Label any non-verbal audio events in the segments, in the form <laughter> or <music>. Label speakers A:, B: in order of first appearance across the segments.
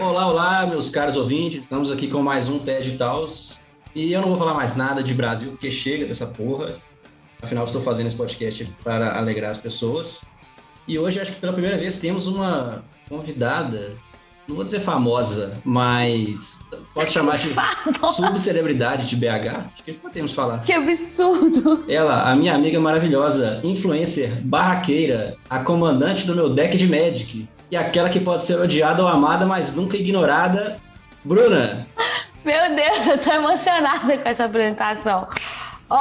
A: Olá, olá, meus caros ouvintes. Estamos aqui com mais um TED Tals. E eu não vou falar mais nada de Brasil, porque chega dessa porra. Afinal, estou fazendo esse podcast para alegrar as pessoas. E hoje, acho que pela primeira vez, temos uma convidada, não vou dizer famosa, mas pode chamar de subcelebridade de BH. Acho que podemos falar.
B: Que absurdo!
A: Ela, a minha amiga maravilhosa, influencer, barraqueira, a comandante do meu deck de Magic e aquela que pode ser odiada ou amada, mas nunca ignorada, Bruna.
B: Meu Deus, eu tô emocionada com essa apresentação. Ó,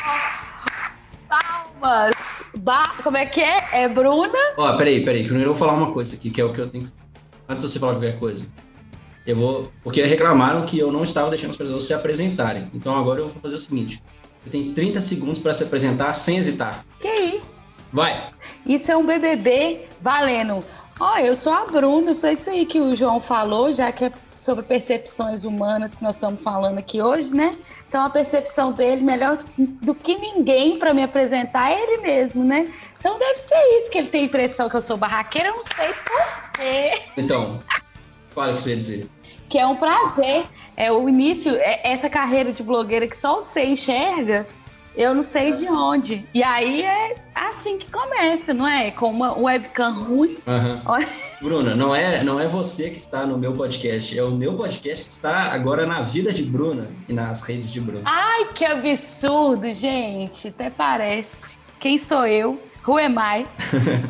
B: palmas! Ba Como é que é? É Bruna?
A: Ó, peraí, peraí, que eu vou falar uma coisa aqui, que é o que eu tenho que... Antes de você falar qualquer coisa. Eu vou... Porque reclamaram que eu não estava deixando as pessoas se apresentarem. Então agora eu vou fazer o seguinte. Você tem 30 segundos para se apresentar sem hesitar.
B: Que aí?
A: Vai!
B: Isso é um BBB valendo. Ó, eu sou a Bruna, sou isso aí que o João falou, já que é sobre percepções humanas que nós estamos falando aqui hoje, né? Então a percepção dele, melhor do que ninguém para me apresentar, é ele mesmo, né? Então deve ser isso que ele tem a impressão que eu sou barraqueira, eu não sei por quê.
A: Então, fala o que você ia dizer.
B: Que é um prazer. É o início, é essa carreira de blogueira que só você enxerga, eu não sei de onde. E aí é assim que começa, não é? Com uma webcam ruim.
A: Uhum. Bruna, não é, não é você que está no meu podcast, é o meu podcast que está agora na vida de Bruna e nas redes de Bruna.
B: Ai, que absurdo, gente. Até parece. Quem sou eu? Who am I?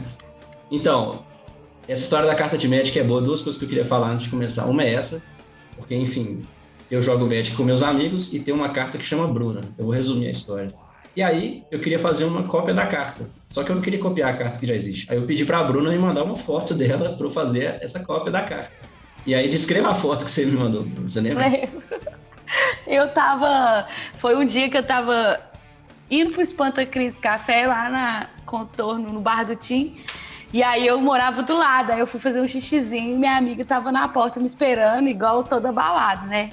B: <laughs>
A: então, essa história da carta de Magic é boa. Duas coisas que eu queria falar antes de começar. Uma é essa, porque, enfim, eu jogo Magic com meus amigos e tem uma carta que chama Bruna. Eu vou resumir a história. E aí, eu queria fazer uma cópia da carta. Só que eu não queria copiar a carta que já existe. Aí eu pedi pra Bruna me mandar uma foto dela para eu fazer essa cópia da carta. E aí, descreva a foto que você me mandou. Você lembra?
B: Eu tava. Foi um dia que eu tava indo pro Espanta Cris Café lá na Contorno, no bar do Tim. E aí eu morava do lado, aí eu fui fazer um xixizinho e minha amiga tava na porta me esperando, igual toda balada, né?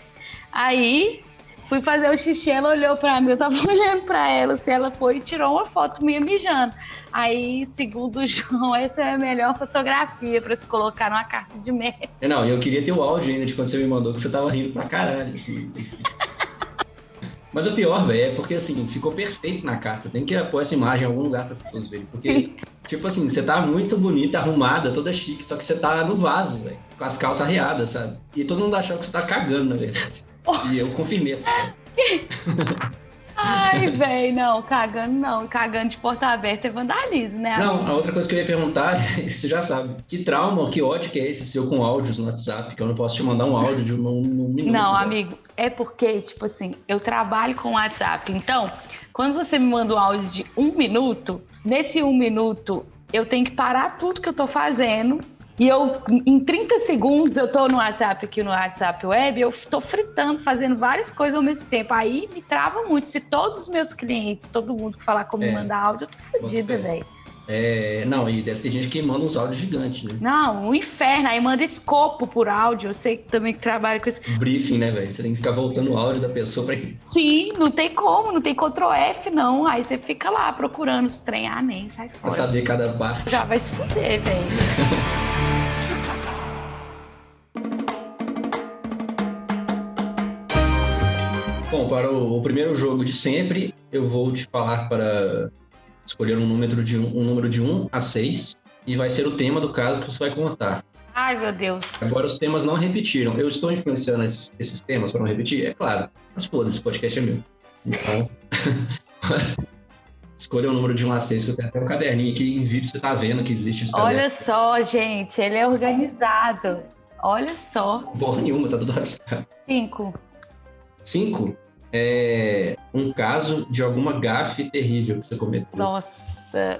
B: Aí fui fazer o xixi, ela olhou pra mim, eu tava <laughs> olhando pra ela, se ela foi e tirou uma foto minha mijando. Aí, segundo o João, essa é a melhor fotografia pra se colocar numa carta de merda.
A: É, não, eu queria ter o áudio ainda de quando você me mandou, que você tava rindo pra caralho, assim. <laughs> Mas o pior, velho, é porque assim, ficou perfeito na carta. Tem que pôr essa imagem em algum lugar para as pessoas verem. Porque, tipo assim, você tá muito bonita, arrumada, toda chique, só que você tá no vaso, velho. Com as calças arreadas, sabe? E todo mundo achou que você tá cagando, na verdade. E eu confirmei essa <laughs>
B: Ai, velho, não, cagando não. Cagando de porta aberta é vandalismo, né?
A: Não, a outra coisa que eu ia perguntar, <laughs> você já sabe, que trauma, que ódio que é esse seu com áudios no WhatsApp, que eu não posso te mandar um áudio de um, um minuto.
B: Não, né? amigo, é porque, tipo assim, eu trabalho com WhatsApp, então, quando você me manda um áudio de um minuto, nesse um minuto eu tenho que parar tudo que eu tô fazendo e eu, em 30 segundos, eu tô no WhatsApp aqui no WhatsApp Web, eu tô fritando, fazendo várias coisas ao mesmo tempo. Aí me trava muito. Se todos os meus clientes, todo mundo que falar como é. mandar áudio, eu tô fodida, velho.
A: É, não, e deve ter gente que manda uns áudios gigantes, né?
B: Não, um inferno. Aí manda escopo por áudio. Eu sei que também que trabalha com isso.
A: Briefing, né, velho? Você tem que ficar voltando o áudio da pessoa pra.
B: Sim, não tem como, não tem Ctrl F, não. Aí você fica lá procurando os trem, ah, nem sai fora.
A: Pra saber cada parte.
B: Já vai se fuder, velho. <laughs>
A: Bom, para o, o, primeiro jogo de sempre, eu vou te falar para escolher um número de um, um número de 1 a 6 e vai ser o tema do caso que você vai contar.
B: Ai, meu Deus.
A: Agora os temas não repetiram. Eu estou influenciando esses, esses temas para não repetir? É claro. Mas foda-se, esse podcast é meu. Então, <laughs> escolha o número de 1 a 6. Eu tenho até um caderninho aqui em vídeo, você está vendo que existe esse
B: Olha caderno. só, gente, ele é organizado. Olha só.
A: Porra nenhuma, tá tudo <laughs>
B: organizado. Cinco.
A: Cinco é um caso de alguma gafe terrível que você cometeu.
B: Nossa.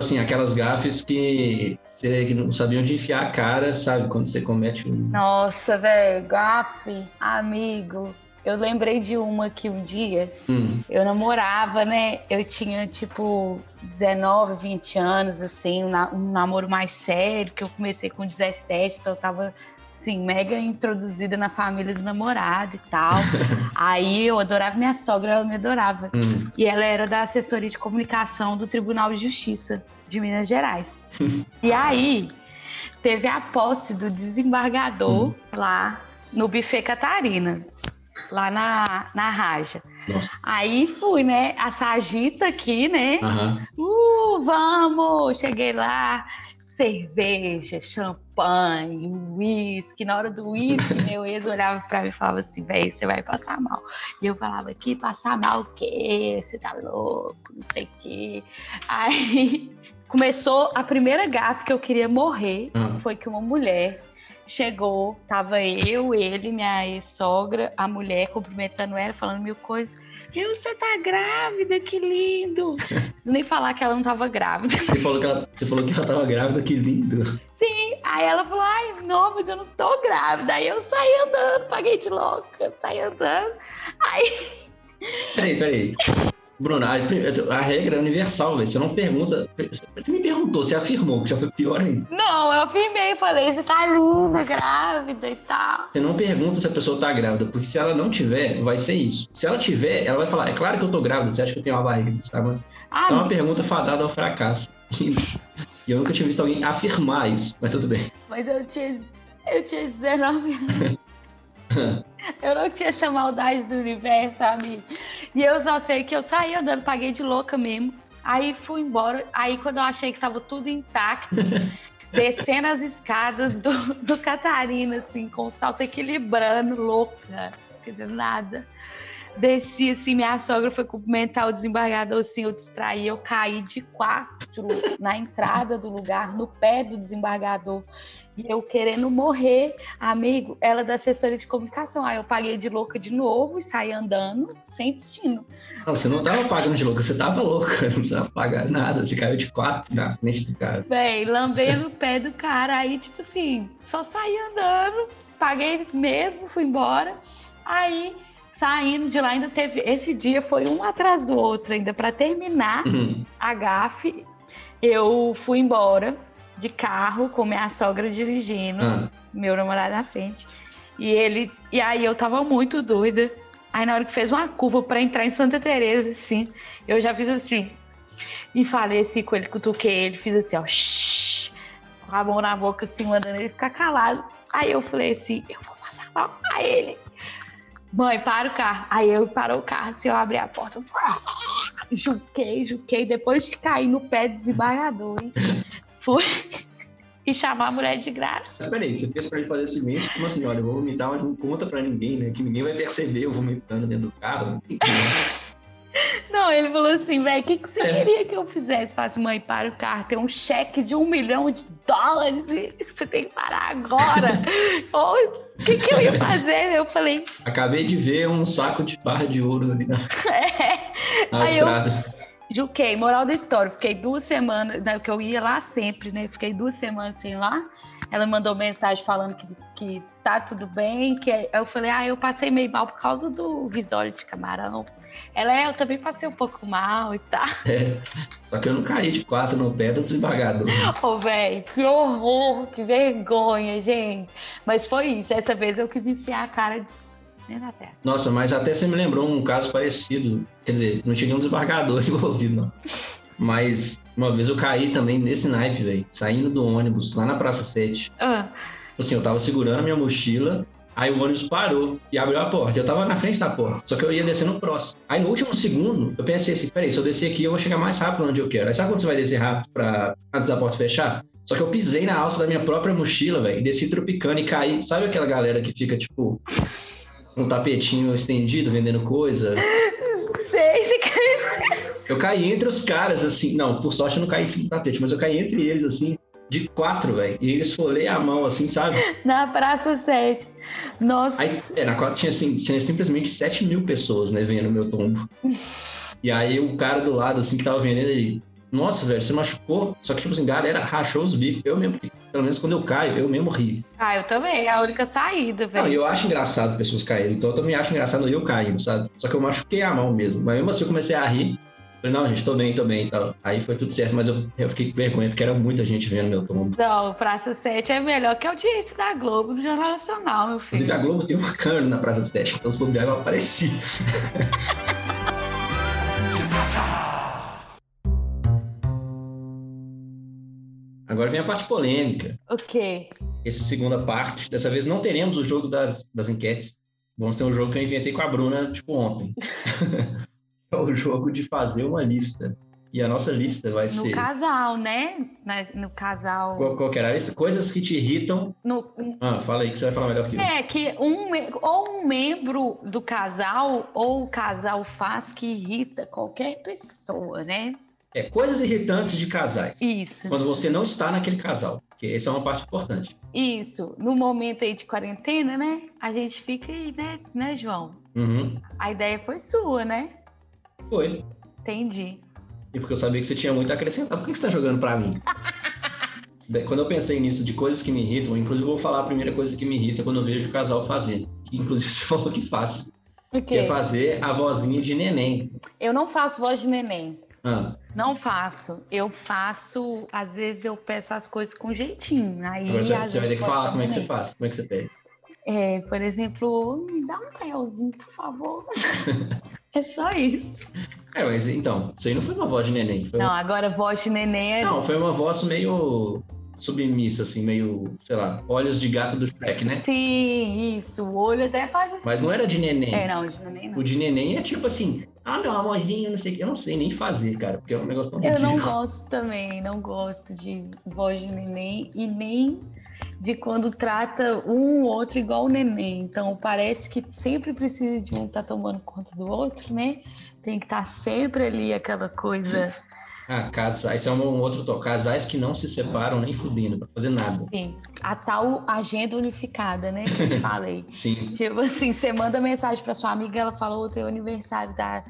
A: Assim, aquelas gafes que você não sabia onde enfiar a cara, sabe? Quando você comete um.
B: Nossa, velho, gafe, amigo. Eu lembrei de uma que um dia hum. eu namorava, né? Eu tinha tipo 19, 20 anos, assim, um namoro mais sério, que eu comecei com 17, então eu tava sim, mega introduzida na família do namorado e tal. <laughs> Aí eu adorava minha sogra, ela me adorava.
A: Hum.
B: E ela era da assessoria de comunicação do Tribunal de Justiça de Minas Gerais. <laughs> e aí teve a posse do desembargador
A: Hum.
B: lá no Buffet Catarina, lá na, na Raja.
A: Nossa.
B: Aí fui, né? A Sagita aqui, né?
A: Aham.
B: Uh, vamos! Cheguei lá, cerveja, champanhe, uísque. Na hora do uísque, meu ex olhava pra mim e falava assim, velho, você vai passar mal. E eu falava, que passar mal o quê? Você tá louco? Não sei o quê. Aí <laughs> começou a primeira gafe que eu queria morrer.
A: Ah.
B: Foi que uma mulher chegou, tava eu, ele, minha ex-sogra, a mulher cumprimentando ela, falando mil coisas. E você tá grávida, que lindo! Preciso nem falar que ela não tava grávida.
A: Você, falou que ela, você falou que ela tava grávida, que lindo.
B: Aí ela falou, ai, não, mas eu não tô grávida. Aí eu saí andando, paguei de louca, saí andando. Aí,
A: Peraí, peraí. Bruna, a, a regra é universal, velho. Você não pergunta. Você me perguntou, você afirmou, que já foi pior ainda.
B: não, eu firmei, falei, você tá linda, grávida e tal.
A: Você não pergunta se a pessoa tá grávida, porque se ela não tiver, vai ser isso. Se ela tiver, ela vai falar, é claro que eu tô grávida, você acha que eu tenho uma barriga desse tamanho?
B: Ah,
A: É uma pergunta fadada ao fracasso. <laughs> E eu nunca tinha visto alguém afirmar isso, mas tudo bem.
B: mas eu tinha, eu tinha 19 anos. <laughs> <laughs> Eu não tinha essa maldade do universo, amigo. E eu só sei que eu saí andando, paguei de louca mesmo. Aí fui embora. Aí quando eu achei que estava tudo intacto, <laughs> descendo as escadas do, do Catarina, assim, com o salto equilibrando, louca, quer dizer, nada. Desci assim, minha sogra foi cumprimentar o desembargador, assim, eu distraí, eu caí de quatro na entrada do lugar, no pé do desembargador. E eu querendo morrer, amigo, ela é da assessoria de comunicação. Aí eu paguei de louca de novo e saí andando sem destino.
A: Não, você não tava pagando de louca, você tava louca, <laughs> não precisava pagar nada. Você caiu de quatro na frente do cara.
B: Véi, lambei no pé do cara. Aí, tipo assim, só saí andando, paguei mesmo, fui embora. Aí, saindo de lá, ainda teve. Esse dia foi um atrás do outro, ainda para terminar
A: Uhum.
B: a gafe. Eu fui embora de carro com minha sogra dirigindo.
A: Ah,
B: meu namorado na frente. E ele. E aí eu tava muito doida. Aí na hora que fez uma curva pra entrar em Santa Teresa, assim, eu já fiz assim. E falei assim com ele, cutuquei ele, fiz assim, ó, shh, com a mão na boca, assim, mandando ele ficar calado. Aí eu falei assim, eu vou passar mal. Aí ele, mãe, para o carro. Aí eu parou o carro, assim, eu abri a porta. Juquei, juquei, depois de cair no pé do desembargador, hein? Fui e chamar a mulher de graça.
A: peraí, você fez pra ele fazer esse mês, como assim? Olha, eu vou vomitar, mas não conta pra ninguém, né? Que ninguém vai perceber eu vomitando dentro do carro. Não
B: ele falou assim, velho, o que, que você
A: É.
B: queria que eu fizesse? Assim, mãe, para o carro, tem um cheque de um milhão de dólares e você tem que parar agora. <laughs> Ou, o que, que eu ia fazer? Eu falei,
A: Acabei de ver um saco de barra de ouro ali na, <laughs>
B: é.
A: na
B: Aí eu-
A: estrada.
B: Juquei, moral da história, fiquei duas semanas, né, que eu ia lá sempre, né? Fiquei duas semanas sem ir lá. Ela mandou mensagem falando que, que tá tudo bem, que aí eu falei, ah, eu passei meio mal por causa do risório de camarão. Ela é, eu também passei um pouco mal e tal. <laughs>
A: É. Só que eu não caí de quatro no pé do desembargador.
B: Ô, velho, que horror, que vergonha, gente. Mas foi isso, essa vez eu quis enfiar a cara de... né, na terra.
A: Nossa, mas até você me lembrou um caso parecido. Quer dizer, não tinha nenhum desembargador <laughs> envolvido, não. Mas uma vez eu caí também nesse naipe, velho. Saindo do ônibus lá na Praça 7.
B: Ah,
A: Assim, eu tava segurando a minha mochila, aí o ônibus parou e abriu a porta. Eu tava na frente da porta, só que eu ia descer no próximo. Aí no último segundo, eu pensei assim: peraí, se eu descer aqui, eu vou chegar mais rápido onde eu quero. Aí sabe quando você vai descer rápido pra, antes da porta fechar? Só que eu pisei na alça da minha própria mochila, velho, e desci tropicando e caí. Sabe aquela galera que fica, tipo, um tapetinho estendido, vendendo coisa?
B: sei, você quer
A: Eu caí entre os caras, assim. Não, por sorte eu não caí em cima do tapete, mas eu caí entre eles, assim, de quatro, velho. E eles folhei a mão, assim, sabe?
B: Na Praça 7. Nossa.
A: Aí, é, na quadra tinha, assim, tinha simplesmente 7 mil pessoas, né, vendo meu tombo. E aí o cara do lado, assim, que tava vendendo, ele... Nossa, velho, você machucou? Só que, tipo assim, galera rachou os bicos. Eu mesmo, pelo menos quando eu caio, eu mesmo ri.
B: Ah, eu também. É a única saída,
A: Não,
B: velho.
A: eu acho engraçado pessoas caírem. Então eu também acho engraçado eu caindo, sabe? Só que eu machuquei a mão mesmo. Mas mesmo assim eu comecei a rir. Falei, não, gente, tô bem, tô bem e tal. Aí foi tudo certo, mas eu, eu fiquei com vergonha, porque era muita gente vendo meu tombo.
B: Não, Praça 7 é melhor que a audiência da Globo no Jornal Nacional, meu filho.
A: Inclusive, a Globo tem uma câmera na Praça 7, então se bobear, vai aparecer. <laughs> Agora vem a parte polêmica.
B: O quê?
A: Essa segunda parte, dessa vez não teremos o jogo das, das enquetes. Vamos ter um jogo que eu inventei com a Bruna, tipo, ontem. <laughs> é o jogo de fazer uma lista. E a nossa lista vai
B: No
A: ser.
B: casal, né? No casal.
A: Qual, qual que era a lista? Coisas que te irritam.
B: No,
A: Ah, fala aí que você vai falar melhor que eu.
B: É, que um, ou um membro do casal ou o casal faz que irrita qualquer pessoa, né?
A: É coisas irritantes de casais.
B: Isso,
A: Quando você não está naquele casal. Porque essa é uma parte importante.
B: isso. No momento aí de quarentena, né? A gente fica aí, né, né, João?
A: Uhum.
B: A ideia foi sua, né?
A: Foi.
B: Entendi.
A: E porque eu sabia que você tinha muito a acrescentar. Por que que você está jogando pra mim? <laughs> Quando eu pensei nisso, de coisas que me irritam, inclusive eu vou falar a primeira coisa que me irrita quando eu vejo o casal fazer. Que inclusive <laughs> você falou que faz.
B: O
A: Que é
B: quê?
A: fazer a vozinha de neném.
B: Eu não faço voz de neném.
A: Ah,
B: Não faço. Eu faço, às vezes eu peço as coisas com jeitinho. Aí,
A: agora você, você vai ter que falar como é que você faz. Como é que você pede.
B: É, por exemplo, me dá um felzinho, por favor. <laughs> é só isso.
A: É, mas então, isso aí não foi uma voz de neném.
B: Não,
A: uma...
B: agora voz de neném é.
A: Não, foi uma voz meio submissa, assim, meio, sei lá, olhos de gato do Shrek, né?
B: Sim, isso. O olho até faz.
A: Mas não era de neném.
B: É, não, de neném não.
A: O de neném é tipo assim, ah, meu amorzinho, não sei o que. Eu não sei nem fazer, cara, porque é um negócio tão
B: Eu não gosto também, não gosto de voz de neném e nem de quando trata um ou outro igual o neném. Então parece que sempre precisa de um estar tomando conta do outro, né? Tem que estar sempre ali aquela coisa.
A: Ah, casais, esse é um, outro toque. Casais que não se separam nem fudendo pra fazer nada.
B: Enfim, a tal agenda unificada, né? Que eu te falei. <laughs>
A: Sim.
B: Tipo assim, você manda mensagem pra sua amiga, ela falou o teu aniversário da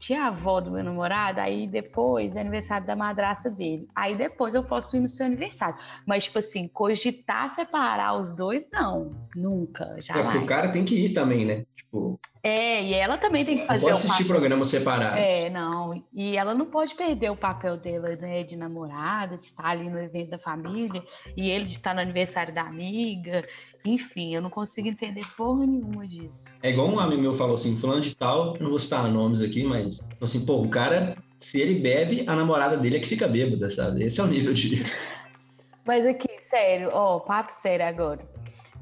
B: tia-avó do meu namorado, aí depois é aniversário da madrasta dele. Aí depois eu posso ir no seu aniversário. Mas, tipo assim, cogitar separar os dois, não. Nunca,
A: É porque
B: jamais.
A: o cara tem que ir também, né? Tipo,
B: É, e ela também tem que fazer
A: pode assistir programa separado.
B: É, não. E ela não pode perder o papel dela, né? De namorada, de estar ali no evento da família, e ele de estar no aniversário da amiga. Enfim, eu não consigo entender porra nenhuma disso.
A: É igual um amigo meu falou assim, fulano de tal, não vou citar nomes aqui, mas assim, pô, o cara, se ele bebe, a namorada dele é que fica bêbada, sabe? Esse é o nível de. <laughs>
B: Mas aqui, sério, ó, papo sério agora.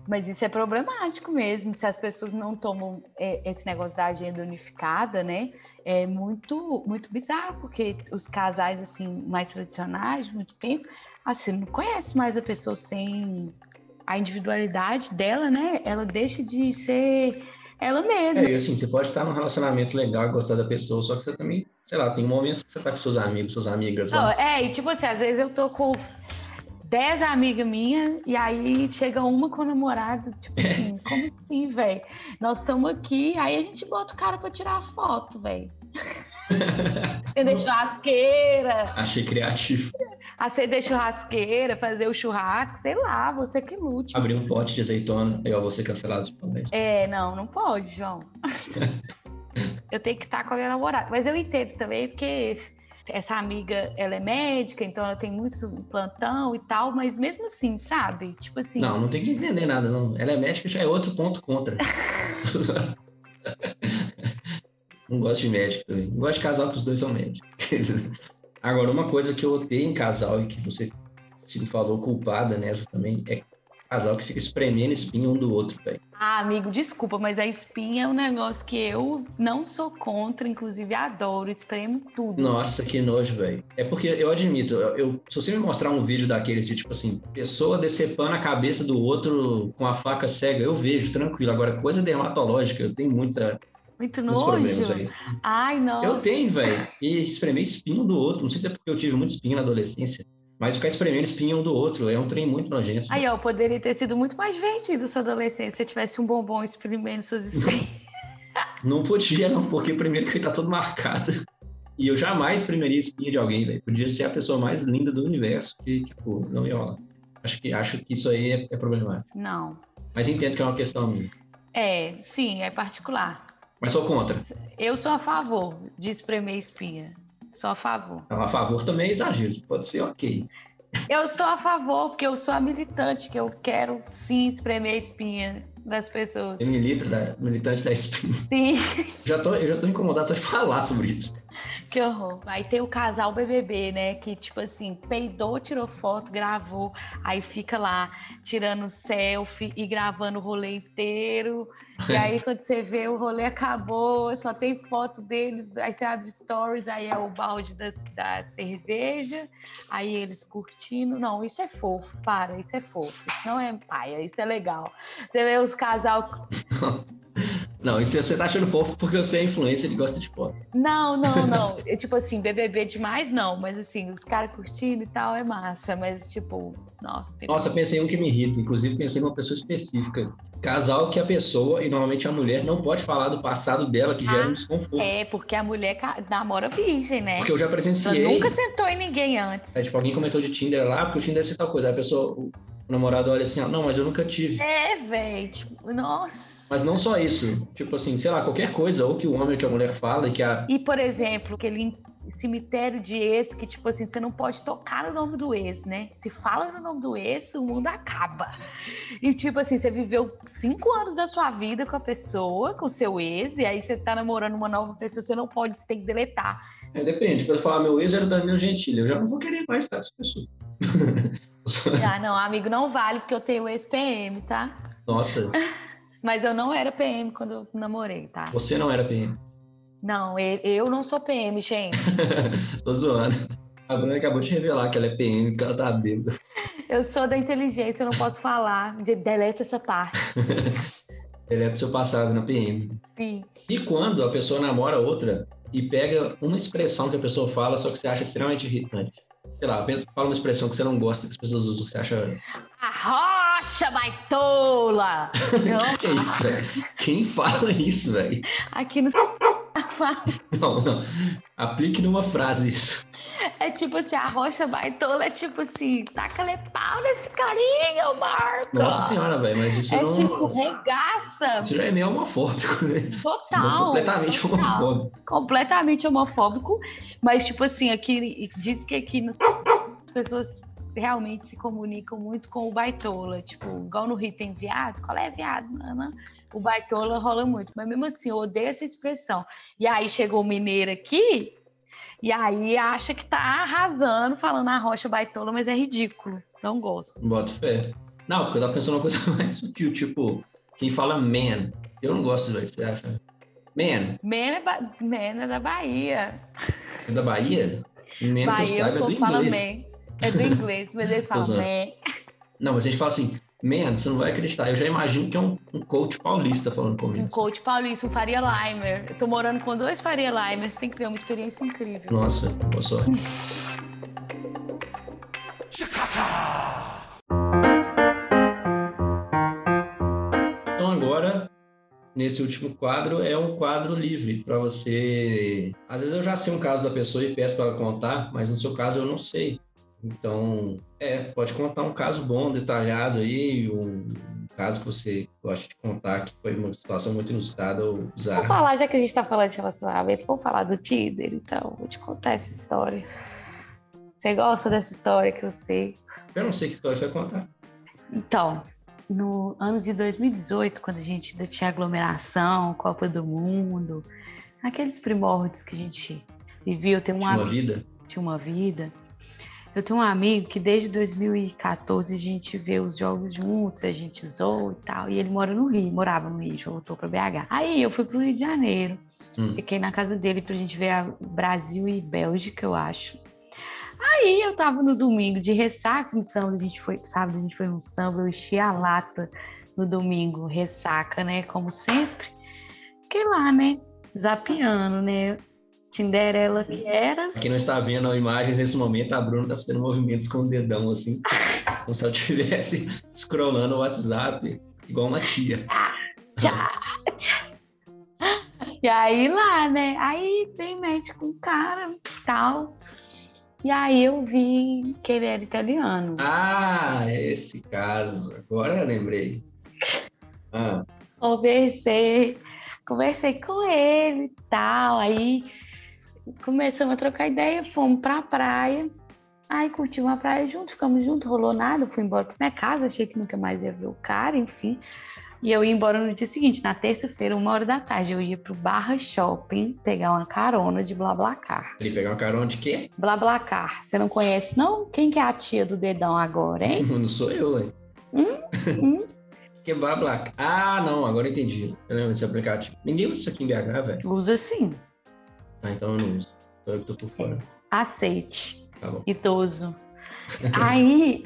B: Mas isso é problemático mesmo, se as pessoas não tomam é, esse negócio da agenda unificada, né? É muito, muito bizarro, porque os casais, assim, mais tradicionais, de muito tempo, assim, não conhece mais a pessoa sem a individualidade dela, né? Ela deixa de ser ela mesma.
A: É, e assim, você pode estar num relacionamento legal, gostar da pessoa, só que você também, sei lá, tem um momento que você tá com seus amigos, suas amigas
B: Não,
A: lá.
B: é, e tipo assim, às vezes eu tô com 10 amigas minhas e aí chega uma com o namorado, tipo assim, como assim, velho? Nós estamos aqui, aí a gente bota o cara pra tirar a foto, velho. <laughs> Acender churrasqueira,
A: Achei criativo.
B: acender churrasqueira, fazer o churrasco, sei lá, você que lute.
A: Abrir um pote de azeitona, aí ó, você cancelado de palestra.
B: É, não, não pode, João. <laughs> eu tenho que estar com a minha namorada. Mas eu entendo também, porque essa amiga, ela é médica, então ela tem muito plantão e tal, mas mesmo assim, sabe? Tipo assim.
A: Não, não tem que entender nada, não. Ela é médica, já é outro ponto contra. <laughs> não gosto de médico também. Não gosto de casal que os dois são médicos. <laughs> Agora, uma coisa que eu odeio em casal e que você se falou culpada nessa também é casal que fica espremendo espinho um do outro, velho.
B: Ah, amigo, desculpa, mas a espinha é um negócio que eu não sou contra, inclusive adoro, espremo tudo.
A: Nossa, que nojo, velho. É porque eu admito, eu, eu- se você me mostrar um vídeo daqueles de tipo assim, pessoa decepando a cabeça do outro com a faca cega, eu vejo, tranquilo. Agora, coisa dermatológica, eu tenho muita,
B: Muito
A: muitos problemas
B: nojo.
A: aí.
B: Ai, não.
A: Eu tenho, velho. E espremer espinho do outro. Não sei se é porque eu tive muito espinho na adolescência, mas ficar espremendo espinho um do outro é um trem muito nojento.
B: Aí, ó, poderia ter sido muito mais divertido sua adolescência se tivesse um bombom exprimendo suas espinhas. <laughs>
A: Não podia, não, porque primeiro que tá todo marcado. E eu jamais espremeria espinha de alguém, velho. Podia ser a pessoa mais linda do universo e, tipo, não ia rolar. Acho que, acho que isso aí é, é problemático.
B: Não.
A: Mas entendo que é uma questão minha.
B: É, sim, é particular.
A: Mas sou contra.
B: Eu sou a favor de espremer espinha. Sou a favor.
A: Não, a favor também é exagero, pode ser ok.
B: Eu sou a favor, porque eu sou a militante, que eu quero sim espremer a espinha das pessoas.
A: Você milita da, militante da espinha.
B: Sim.
A: Já tô, eu já tô incomodado de falar sobre isso.
B: Que horror. Aí tem o casal BBB, né? Que, tipo assim, peidou, tirou foto, gravou. Aí fica lá tirando selfie e gravando o rolê inteiro. E aí, <laughs> quando você vê, o rolê acabou, só tem foto deles. Aí você abre stories, aí é o balde da, da cerveja. Aí eles curtindo. Não, isso é fofo. Para, isso é fofo. Isso não é paia, isso é legal. Você vê os casal. <laughs>
A: Não, isso você tá achando fofo porque você é influência e gosta de foto.
B: Não, não, <laughs> não. É, tipo assim, BBB demais, não. Mas assim, os caras curtindo e tal é massa. Mas, tipo, nossa. Tem...
A: Nossa, pensei em um que me irrita. Inclusive, pensei em uma pessoa específica. Casal que a pessoa, e normalmente a mulher, não pode falar do passado dela, que gera
B: Ah,
A: um desconforto.
B: É, porque a mulher namora virgem, né?
A: Porque eu já
B: Ela
A: presenciei.
B: nunca sentou em ninguém antes.
A: É, tipo, alguém comentou de Tinder lá, porque o Tinder deve ser tal coisa. Aí a pessoa, o namorado olha assim, ah, não, mas eu nunca tive.
B: É, velho. Tipo, nossa.
A: Mas não só isso. Tipo assim, sei lá, qualquer coisa, ou que o homem ou que a mulher fala e que a.
B: E, por exemplo, aquele cemitério de ex que, tipo assim, você não pode tocar no nome do ex, né? Se fala no nome do ex, o mundo acaba. E, tipo assim, você viveu cinco anos da sua vida com a pessoa, com o seu ex, e aí você tá namorando uma nova pessoa, você não pode, você tem que deletar.
A: É, depende. Pra falar, meu ex era o Danilo Gentili. Eu já não vou querer mais estar essa pessoa. <laughs>
B: Ah, não, amigo, não vale, porque eu tenho ex-PM, tá?
A: Nossa, <laughs>
B: Mas eu não era PM quando eu namorei, tá?
A: você não era PM.
B: Não, eu não sou PM, gente. <laughs>
A: Tô zoando. A Bruna acabou de revelar que ela é PM, que ela tá bêbada. <laughs>
B: Eu sou da inteligência, eu não posso falar. De- Deleta essa parte. <laughs>
A: Ele do seu passado na PM.
B: Sim.
A: E quando a pessoa namora outra e pega uma expressão que a pessoa fala, só que você acha extremamente irritante. Sei lá, fala uma expressão que você não gosta que as pessoas usam, que você acha.
B: A rocha baitola! Não, <laughs>
A: Que é isso, velho? Quem fala isso, velho?
B: aqui no. <laughs>
A: Não, não. Aplique numa frase isso.
B: É tipo assim, a rocha baitola é tipo assim, taca-lhe pau nesse carinha, Marco!
A: Nossa senhora, velho, mas isso
B: É
A: não.
B: tipo, regaça!
A: Isso já é meio homofóbico, né?
B: Total!
A: completamente
B: total.
A: homofóbico.
B: completamente homofóbico, mas tipo assim, aqui diz que aqui nos- as pessoas realmente se comunicam muito com o baitola, tipo, igual no Rio tem viado, qual é viado, Nana? O baitola rola muito, mas mesmo assim, eu odeio essa expressão. E aí chegou o mineiro aqui, e aí acha que tá arrasando, falando a rocha baitola, mas é ridículo, não gosto.
A: Boto fé. Não, porque eu tava pensando uma coisa <laughs> mais sutil, tipo, quem fala man. Eu não gosto, velho, você acha? Man,
B: Mena é, ba- Mena é da Bahia.
A: é da Bahia? Man que eu
B: Bahia,
A: saiba é do inglês.
B: man. É do inglês, mas eles falam man.
A: Não, mas a gente fala assim, man, você não vai acreditar. Eu já imagino que é um, um coach paulista falando
B: Um
A: comigo.
B: coach paulista, um Faria Limer. Eu tô morando com dois Faria Limers, tem que ver uma experiência incrível.
A: Nossa, boa sorte. <laughs> Então agora, nesse último quadro, é um quadro livre para você. Às vezes eu já sei um caso da pessoa e peço para ela contar, mas no seu caso eu não sei. Então, é, pode contar um caso bom, detalhado aí, um caso que você gosta de contar, que foi uma situação muito inusitada ou
B: Vamos
A: bizarra.
B: falar, já que a gente tá falando de relacionamento, vamos falar do Tinder, então. Vou te contar essa história. Você gosta dessa história que eu sei?
A: Eu não sei que história você vai contar.
B: Então, no ano de 2018, quando a gente ainda tinha aglomeração, Copa do Mundo, aqueles primórdios que a gente vivia, eu tenho um
A: Tinha uma vida.
B: tinha uma vida. Eu tenho um amigo que desde 2014 a gente vê os jogos juntos, a gente zoa e tal. E ele mora no Rio, morava no Rio, voltou para BH. Aí eu fui pro Rio de Janeiro.
A: Hum.
B: Fiquei na casa dele pra gente ver Brasil e Bélgica, eu acho. Aí eu tava no domingo de ressaca no samba, a gente foi, sábado a gente foi no samba, eu enchi a lata no domingo, ressaca, né? Como sempre. Fiquei lá, né? Zapeando, né? Tinderela que era.
A: Quem não está vendo imagens nesse momento, a Bruna está fazendo movimentos com o dedão, assim, como se ela estivesse <laughs> scrollando o WhatsApp, igual uma tia.
B: Tchá, tchá. E aí lá, né? Aí tem match com o cara e tal. E aí eu vi que ele era italiano.
A: Ah, é esse caso. Agora eu lembrei. Ah,
B: Conversei, conversei com ele e tal. Aí começamos a trocar ideia, fomos pra praia. Aí curtimos a praia junto, ficamos juntos, rolou nada, fui embora pra minha casa, achei que nunca mais ia ver o cara, enfim. E eu ia embora no dia seguinte, na terça-feira, uma hora da tarde, eu ia pro Barra Shopping pegar uma carona de BlaBlaCar.
A: Ele pegar uma carona de quê?
B: BlaBlaCar. Você não conhece, não? Quem que é a tia do dedão agora, hein? <laughs>
A: não sou eu, hein?
B: Hum? hum? <laughs>
A: que é BlaBlaCar? Ah, não, agora entendi. Eu lembro desse aplicativo. Ninguém usa isso aqui em BH, velho.
B: Usa sim.
A: Ah, então eu não uso. Então eu que tô por fora.
B: Aceite.
A: Tá bom.
B: Idoso. <laughs> Aí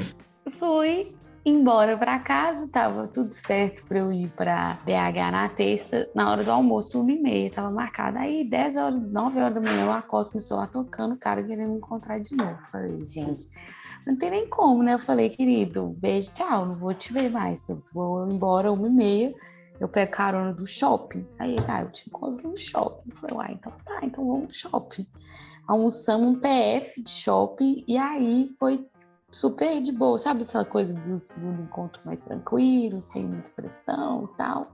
B: fui embora para casa, tava tudo certo para eu ir para BH na terça, na hora do almoço, uma e meia, tava marcada. Aí, 10 horas, 9 horas da manhã, eu acordo com o celular tocando, o cara querendo me encontrar de novo. Falei, gente, não tem nem como, né? Eu falei, querido, beijo, tchau, não vou te ver mais. Eu vou embora uma e meia, eu pego carona do shopping. Aí, tá, eu te encontro no shopping. Eu falei, uai, então tá, então vamos no shopping. Almoçamos um PF de shopping, e aí foi super de boa, sabe aquela coisa do segundo encontro mais tranquilo, sem muita pressão e tal.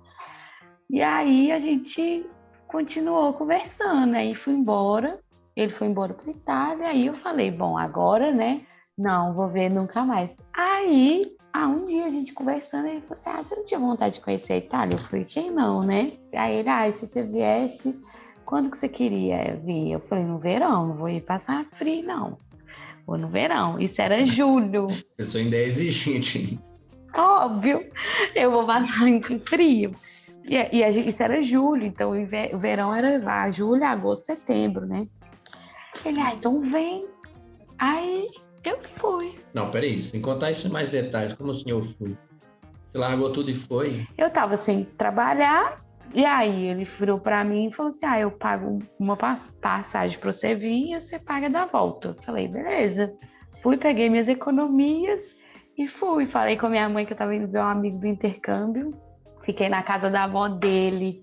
B: E aí a gente continuou conversando, aí fui embora, ele foi embora para Itália, aí eu falei, bom, agora, né? Não, vou ver nunca mais. Aí, ah, um dia a gente conversando, ele falou assim: Ah, você não tinha vontade de conhecer a Itália? Eu falei, quem não, né? Aí ele, ah, se você viesse, quando que você queria vir? Eu falei, no verão, não vou ir passar frio, não ou no verão. Isso era <laughs> julho.
A: Pessoa ainda é exigente.
B: Óbvio, eu vou passar em frio. E, e isso era julho, então o verão era lá, julho, agosto, setembro, né? Ele, ah, então vem. Aí eu fui.
A: Não, peraí, sem contar isso em mais detalhes, como assim eu fui? Você largou tudo e foi?
B: Eu tava sem trabalhar, e aí ele virou para mim e falou assim: Ah, eu pago uma passagem para você vir e você paga da volta. Eu falei, beleza. Fui, peguei minhas economias e fui. Falei com a minha mãe que eu tava indo ver um amigo do intercâmbio. Fiquei na casa da avó dele,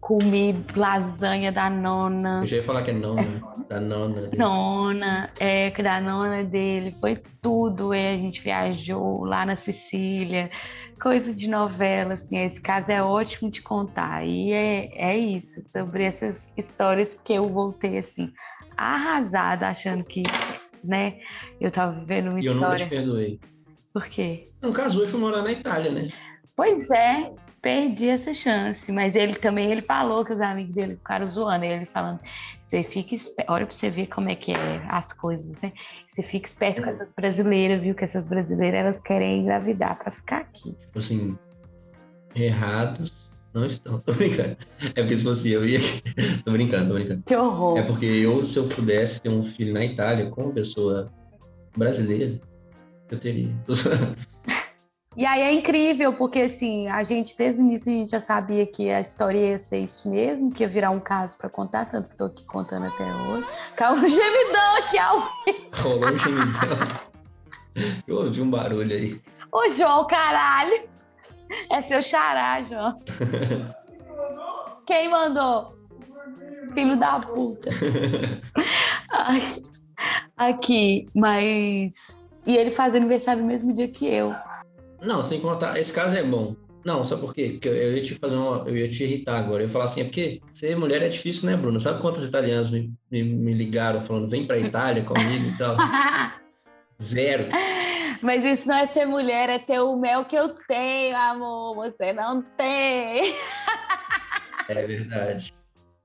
B: comi lasanha da nona.
A: Eu já ia falar que é nona, da nona.
B: Dele. Nona, é, da nona dele. Foi tudo. E a gente viajou lá na Sicília coisa de novela, assim, esse caso é ótimo de contar. E é, é isso, sobre essas histórias, porque eu voltei, assim, arrasada, achando que, né, eu tava vivendo uma
A: e
B: história...
A: eu nunca te perdoei.
B: Por quê?
A: Não casou e foi morar na Itália, né?
B: Pois é, perdi essa chance. Mas ele também, ele falou que os amigos dele ficaram zoando, ele falando, você fica esperto, olha pra você ver como é que é as coisas, né? Você fica esperto com é. essas brasileiras, viu? Que essas brasileiras, elas querem engravidar pra ficar aqui.
A: Tipo assim, errados não estão. <laughs> Tô brincando. É porque se fosse eu ia. <laughs> tô brincando, tô brincando.
B: Que horror.
A: É porque eu, se eu pudesse ter um filho na Itália com uma pessoa brasileira, eu teria. <laughs>
B: E aí é incrível, porque assim, a gente desde o início a gente já sabia que a história ia ser isso mesmo, que ia virar um caso para contar, tanto que tô aqui contando até hoje. Calma, um gemidão aqui ao
A: Rolou um gemidão. Eu ouvi um barulho aí.
B: Ô, João, caralho! É seu xará, João. Quem mandou? Filho da puta. Ai, aqui, mas. E ele faz aniversário no mesmo dia que eu.
A: Não, sem contar, esse caso é bom. Não, sabe por quê? Porque eu ia te fazer uma, eu ia te irritar agora. Eu ia falar assim, é porque ser mulher é difícil, né, Bruna? Sabe quantas italianas me, me, me ligaram falando, vem pra Itália comigo e tal? <laughs> Zero.
B: Mas isso não é ser mulher, é ter o mel que eu tenho, amor. Você não tem.
A: é verdade.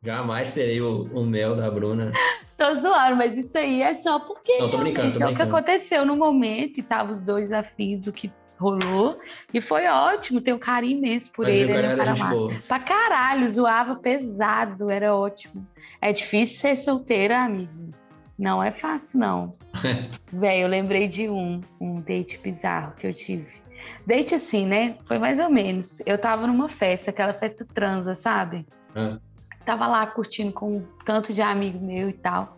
A: Jamais terei o, o mel da Bruna.
B: Tô zoando, mas isso aí é só porque.
A: Não, tô brincando, tô brincando.
B: É o que aconteceu no momento e tava os dois afins do que rolou. E foi ótimo, tenho um carinho imenso por
A: Mas
B: ele.
A: É cara boa.
B: Pra caralho, zoava pesado, era ótimo. É difícil ser solteira, amigo. Não é fácil, não. <laughs> Véi, eu lembrei de um, um date bizarro que eu tive. Date assim, né? Foi mais ou menos. Eu tava numa festa, aquela festa transa, sabe?
A: Ah.
B: Tava lá curtindo com um tanto de amigo meu e tal.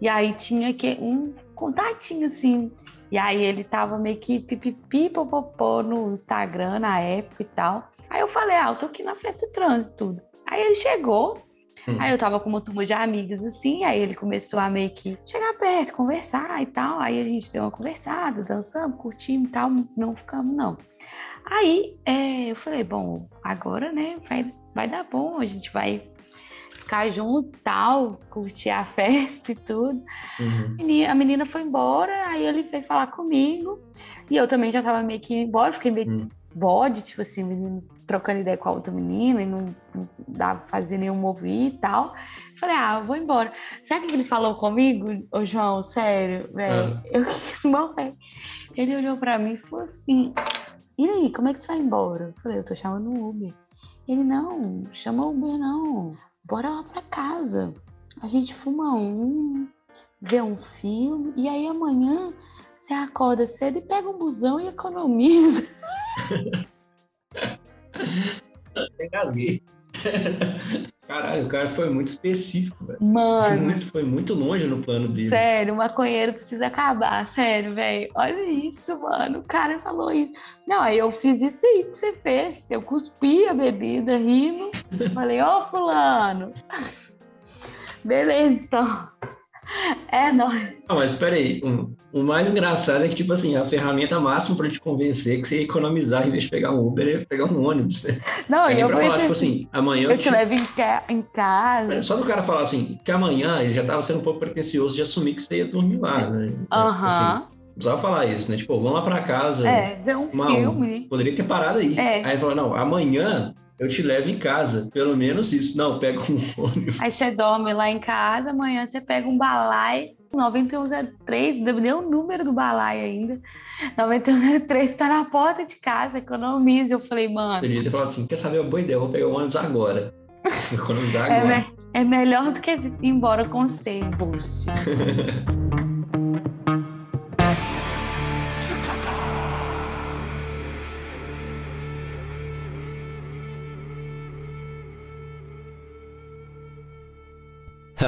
B: E aí tinha que um contatinho assim e aí ele tava meio que pipipi popopô no Instagram na época e tal. Aí eu falei, ah, eu tô aqui na festa trans tudo. Aí ele chegou, hum. aí eu tava com uma turma de amigas assim, aí ele começou a meio que chegar perto, conversar e tal. Aí a gente deu uma conversada, dançamos, curtimos e tal, não ficamos não. Aí é, eu falei, bom, agora né, vai, vai dar bom, a gente vai ficar junto e tal, curtir a <laughs> festa e tudo. Uhum. A menina foi embora, aí ele veio falar comigo. E eu também já tava meio que embora, fiquei meio uhum. bode, tipo assim, o menino trocando ideia com a outra menina e não, não dava pra fazer nenhum mover e tal. Falei, ah, vou embora. Sabe o que ele falou comigo, ô João? Sério, velho, uhum. eu <laughs> quis morrer. Ele olhou pra mim e falou assim: E aí, como é que você vai embora? Eu falei, eu tô chamando o Uber. Ele, não, chama o Uber não. Bora lá pra casa. A gente fuma um, vê um filme, e aí amanhã você acorda cedo e pega um busão e economiza. <laughs>
C: Engasguei. <laughs> Caralho, o cara foi muito específico, velho.
B: Mano.
C: Foi muito, foi muito longe no plano dele.
B: Sério, o maconheiro precisa acabar. Sério, velho. Olha isso, mano. O cara falou isso. Não, aí eu fiz isso aí que você fez. Eu cuspi a bebida, rindo. <laughs> Falei, ô, oh, fulano. <laughs> Beleza, então. <laughs> É nóis.
C: Não, mas espera aí. Um, o mais engraçado é que, tipo assim, a ferramenta máxima para te convencer é que você ia economizar em vez de pegar um Uber, é pegar um ônibus.
B: Não, aí eu pra
C: falar, tipo assim, amanhã...
B: Eu, eu te, te levo em, ca... em casa.
C: É, só do cara falar assim, que amanhã ele já tava sendo um pouco pretencioso de assumir que você ia dormir lá, né?
B: Aham. Uhum. Assim,
C: precisava falar isso, né? Tipo, vamos lá para casa.
B: É, ver um filme.
C: Um, poderia ter parado aí. É. Aí falou, não, amanhã eu te levo em casa. Pelo menos isso. Não, pega um <laughs> ônibus.
B: Aí você dorme lá em casa, amanhã você pega um balai 9103, deu nem o número do balai ainda. 9103 está na porta de casa, economiza. Eu falei, mano.
C: Você devia ter falado assim: quer saber uma boa ideia? Eu vou pegar o ônibus agora. <laughs> Economizar
B: é
C: agora.
B: É, me é melhor do que ir embora com sem boost. <laughs>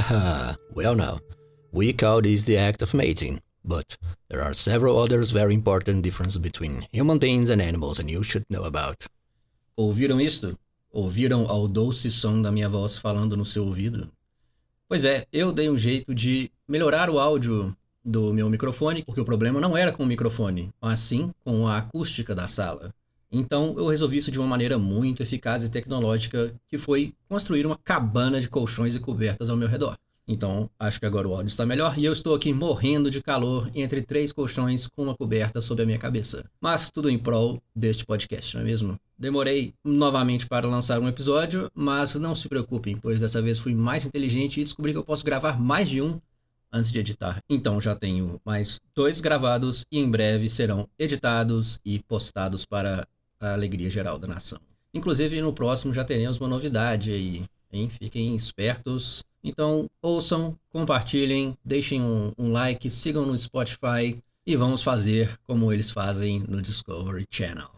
B: <laughs>
A: well, now, we call this the act of mating, but there are several others very important differences between human beings and animals, and you should know about. Ouviram isto? Ouviram ao doce som da minha voz falando no seu ouvido? Pois é, eu dei um jeito de melhorar o áudio do meu microfone, porque o problema não era com o microfone, mas sim com a acústica da sala. Então eu resolvi isso de uma maneira muito eficaz e tecnológica, que foi construir uma cabana de colchões e cobertas ao meu redor. Então, acho que agora o áudio está melhor e eu estou aqui morrendo de calor entre três colchões com uma coberta sobre a minha cabeça. Mas tudo em prol deste podcast, não é mesmo? Demorei novamente para lançar um episódio, mas não se preocupem, pois dessa vez fui mais inteligente e descobri que eu posso gravar mais de um antes de editar. Então já tenho mais dois gravados e em breve serão editados e postados para a alegria geral da nação. Inclusive, no próximo já teremos uma novidade aí, hein? Fiquem espertos. Então, ouçam, compartilhem, deixem um, um like, sigam no Spotify e vamos fazer como eles fazem no Discovery Channel.